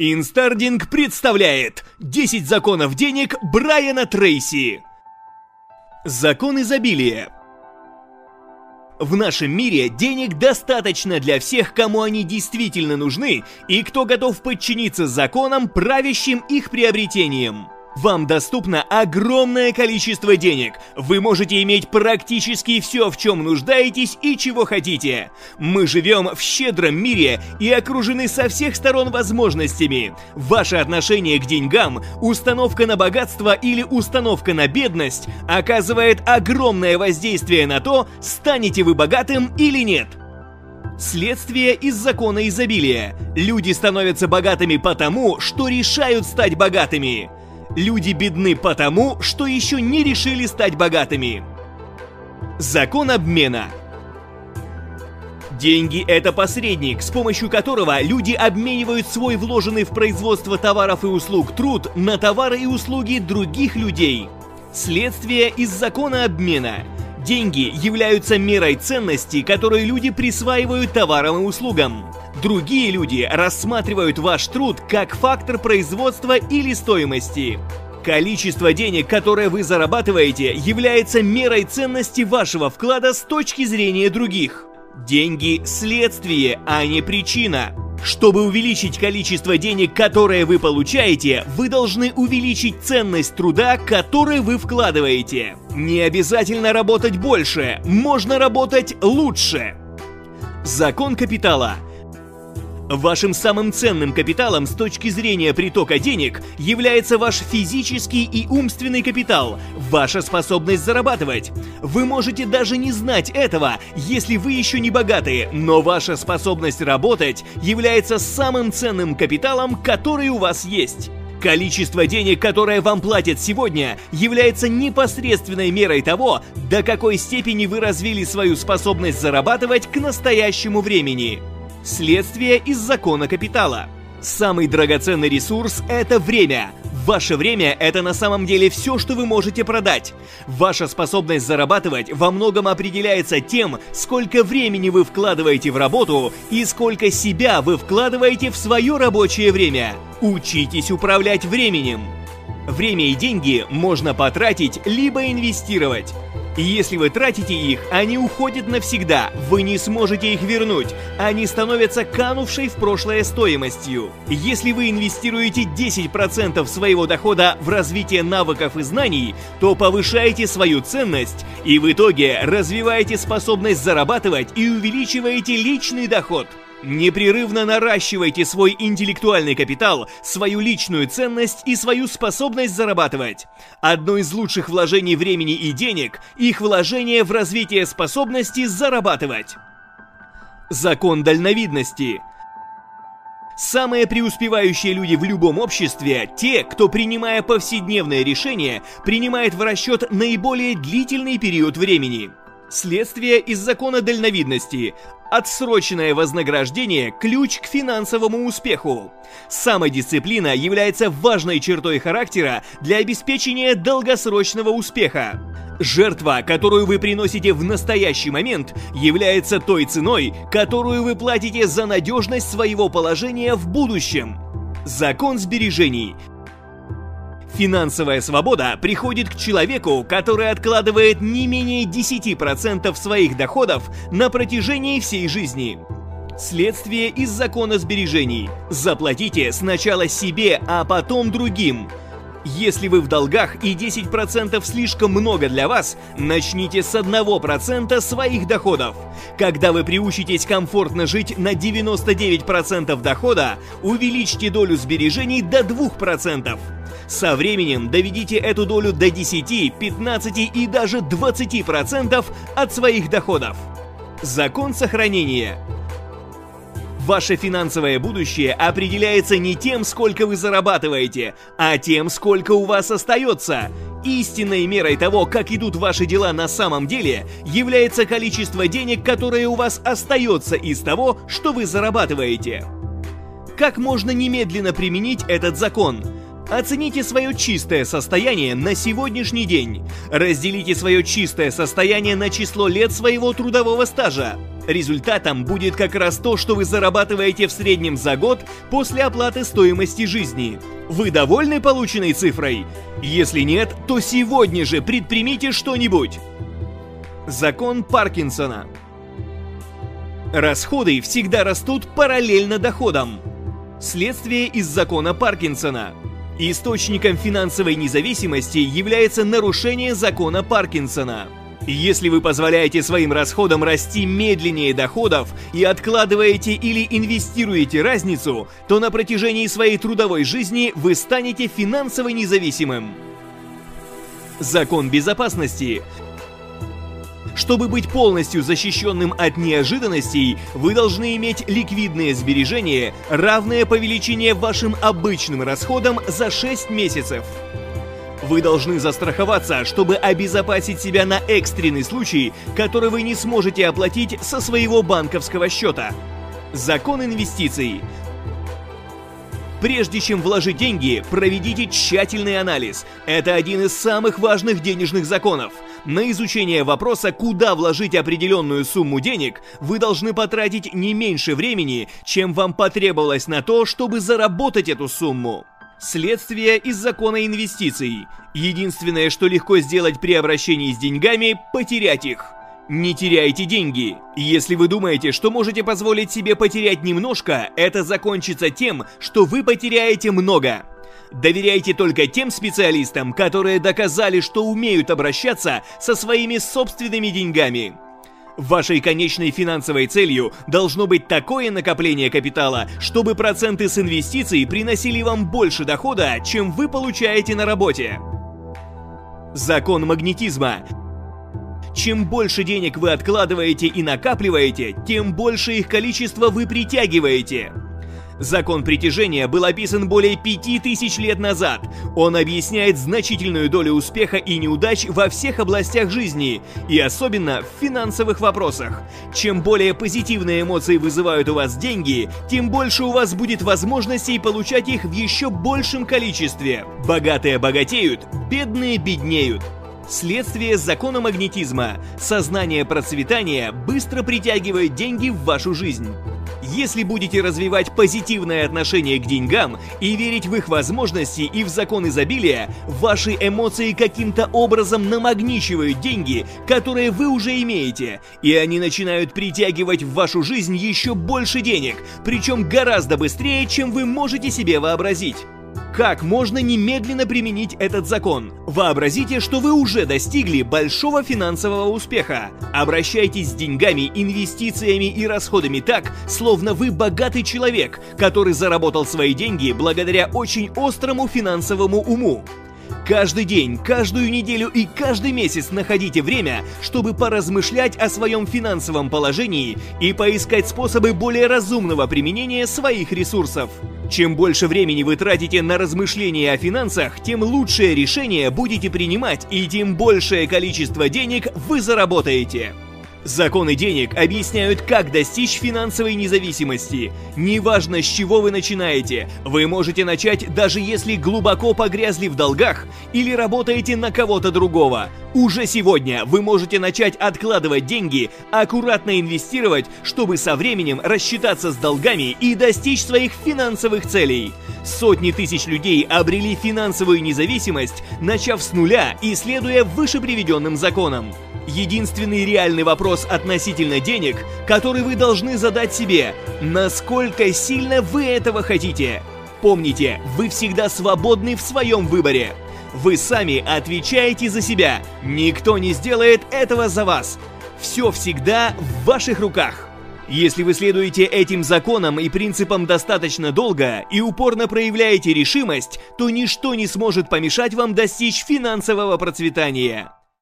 Инстардинг представляет 10 законов денег Брайана Трейси. Закон изобилия. В нашем мире денег достаточно для всех, кому они действительно нужны, и кто готов подчиниться законам, правящим их приобретением. Вам доступно огромное количество денег. Вы можете иметь практически все, в чем нуждаетесь и чего хотите. Мы живем в щедром мире и окружены со всех сторон возможностями. Ваше отношение к деньгам, установка на богатство или установка на бедность оказывает огромное воздействие на то, станете вы богатым или нет. Следствие из закона изобилия. Люди становятся богатыми потому, что решают стать богатыми. Люди бедны потому, что еще не решили стать богатыми. Закон обмена. Деньги – это посредник, с помощью которого люди обменивают свой вложенный в производство товаров и услуг труд на товары и услуги других людей. Следствие из закона обмена. Деньги являются мерой ценности, которую люди присваивают товарам и услугам. Другие люди рассматривают ваш труд как фактор производства или стоимости. Количество денег, которое вы зарабатываете, является мерой ценности вашего вклада с точки зрения других. Деньги – следствие, а не причина. Чтобы увеличить количество денег, которые вы получаете, вы должны увеличить ценность труда, который вы вкладываете. Не обязательно работать больше, можно работать лучше. Закон капитала – Вашим самым ценным капиталом с точки зрения притока денег является ваш физический и умственный капитал, ваша способность зарабатывать. Вы можете даже не знать этого, если вы еще не богатые, но ваша способность работать является самым ценным капиталом, который у вас есть. Количество денег, которое вам платят сегодня, является непосредственной мерой того, до какой степени вы развили свою способность зарабатывать к настоящему времени. Следствие из закона капитала. Самый драгоценный ресурс – это время. Ваше время – это на самом деле все, что вы можете продать. Ваша способность зарабатывать во многом определяется тем, сколько времени вы вкладываете в работу и сколько себя вы вкладываете в свое рабочее время. Учитесь управлять временем. Время и деньги можно потратить либо инвестировать. Если вы тратите их, они уходят навсегда, вы не сможете их вернуть, они становятся канувшей в прошлое стоимостью. Если вы инвестируете 10% своего дохода в развитие навыков и знаний, то повышаете свою ценность и в итоге развиваете способность зарабатывать и увеличиваете личный доход. Непрерывно наращивайте свой интеллектуальный капитал, свою личную ценность и свою способность зарабатывать. Одно из лучших вложений времени и денег – их вложение в развитие способности зарабатывать. Закон дальновидности – Самые преуспевающие люди в любом обществе – те, кто, принимая повседневные решения, принимает в расчет наиболее длительный период времени. Следствие из закона дальновидности. Отсроченное вознаграждение – ключ к финансовому успеху. Самодисциплина является важной чертой характера для обеспечения долгосрочного успеха. Жертва, которую вы приносите в настоящий момент, является той ценой, которую вы платите за надежность своего положения в будущем. Закон сбережений – Финансовая свобода приходит к человеку, который откладывает не менее 10% своих доходов на протяжении всей жизни. Следствие из закона сбережений. Заплатите сначала себе, а потом другим – если вы в долгах и 10% слишком много для вас, начните с 1% своих доходов. Когда вы приучитесь комфортно жить на 99% дохода, увеличьте долю сбережений до 2%. Со временем доведите эту долю до 10, 15 и даже 20% от своих доходов. Закон сохранения. Ваше финансовое будущее определяется не тем, сколько вы зарабатываете, а тем, сколько у вас остается. Истинной мерой того, как идут ваши дела на самом деле, является количество денег, которое у вас остается из того, что вы зарабатываете. Как можно немедленно применить этот закон? Оцените свое чистое состояние на сегодняшний день. Разделите свое чистое состояние на число лет своего трудового стажа. Результатом будет как раз то, что вы зарабатываете в среднем за год после оплаты стоимости жизни. Вы довольны полученной цифрой? Если нет, то сегодня же предпримите что-нибудь. Закон Паркинсона Расходы всегда растут параллельно доходам. Следствие из закона Паркинсона – Источником финансовой независимости является нарушение закона Паркинсона. Если вы позволяете своим расходам расти медленнее доходов и откладываете или инвестируете разницу, то на протяжении своей трудовой жизни вы станете финансово независимым. Закон безопасности чтобы быть полностью защищенным от неожиданностей, вы должны иметь ликвидные сбережения, равные по величине вашим обычным расходам за 6 месяцев. Вы должны застраховаться, чтобы обезопасить себя на экстренный случай, который вы не сможете оплатить со своего банковского счета. Закон инвестиций. Прежде чем вложить деньги, проведите тщательный анализ. Это один из самых важных денежных законов. На изучение вопроса, куда вложить определенную сумму денег, вы должны потратить не меньше времени, чем вам потребовалось на то, чтобы заработать эту сумму. Следствие из закона инвестиций. Единственное, что легко сделать при обращении с деньгами – потерять их. Не теряйте деньги. Если вы думаете, что можете позволить себе потерять немножко, это закончится тем, что вы потеряете много. Доверяйте только тем специалистам, которые доказали, что умеют обращаться со своими собственными деньгами. Вашей конечной финансовой целью должно быть такое накопление капитала, чтобы проценты с инвестиций приносили вам больше дохода, чем вы получаете на работе. Закон магнетизма. Чем больше денег вы откладываете и накапливаете, тем больше их количество вы притягиваете. Закон притяжения был описан более пяти тысяч лет назад. Он объясняет значительную долю успеха и неудач во всех областях жизни, и особенно в финансовых вопросах. Чем более позитивные эмоции вызывают у вас деньги, тем больше у вас будет возможностей получать их в еще большем количестве. Богатые богатеют, бедные беднеют. Следствие закона магнетизма. Сознание процветания быстро притягивает деньги в вашу жизнь. Если будете развивать позитивное отношение к деньгам и верить в их возможности и в закон изобилия, ваши эмоции каким-то образом намагничивают деньги, которые вы уже имеете, и они начинают притягивать в вашу жизнь еще больше денег, причем гораздо быстрее, чем вы можете себе вообразить. Как можно немедленно применить этот закон? Вообразите, что вы уже достигли большого финансового успеха. Обращайтесь с деньгами, инвестициями и расходами так, словно вы богатый человек, который заработал свои деньги благодаря очень острому финансовому уму. Каждый день, каждую неделю и каждый месяц находите время, чтобы поразмышлять о своем финансовом положении и поискать способы более разумного применения своих ресурсов. Чем больше времени вы тратите на размышления о финансах, тем лучшее решение будете принимать и тем большее количество денег вы заработаете. Законы денег объясняют, как достичь финансовой независимости. Неважно, с чего вы начинаете, вы можете начать даже если глубоко погрязли в долгах или работаете на кого-то другого. Уже сегодня вы можете начать откладывать деньги, аккуратно инвестировать, чтобы со временем рассчитаться с долгами и достичь своих финансовых целей. Сотни тысяч людей обрели финансовую независимость, начав с нуля и следуя выше приведенным законам. Единственный реальный вопрос относительно денег, который вы должны задать себе, насколько сильно вы этого хотите. Помните, вы всегда свободны в своем выборе. Вы сами отвечаете за себя. Никто не сделает этого за вас. Все всегда в ваших руках. Если вы следуете этим законам и принципам достаточно долго и упорно проявляете решимость, то ничто не сможет помешать вам достичь финансового процветания.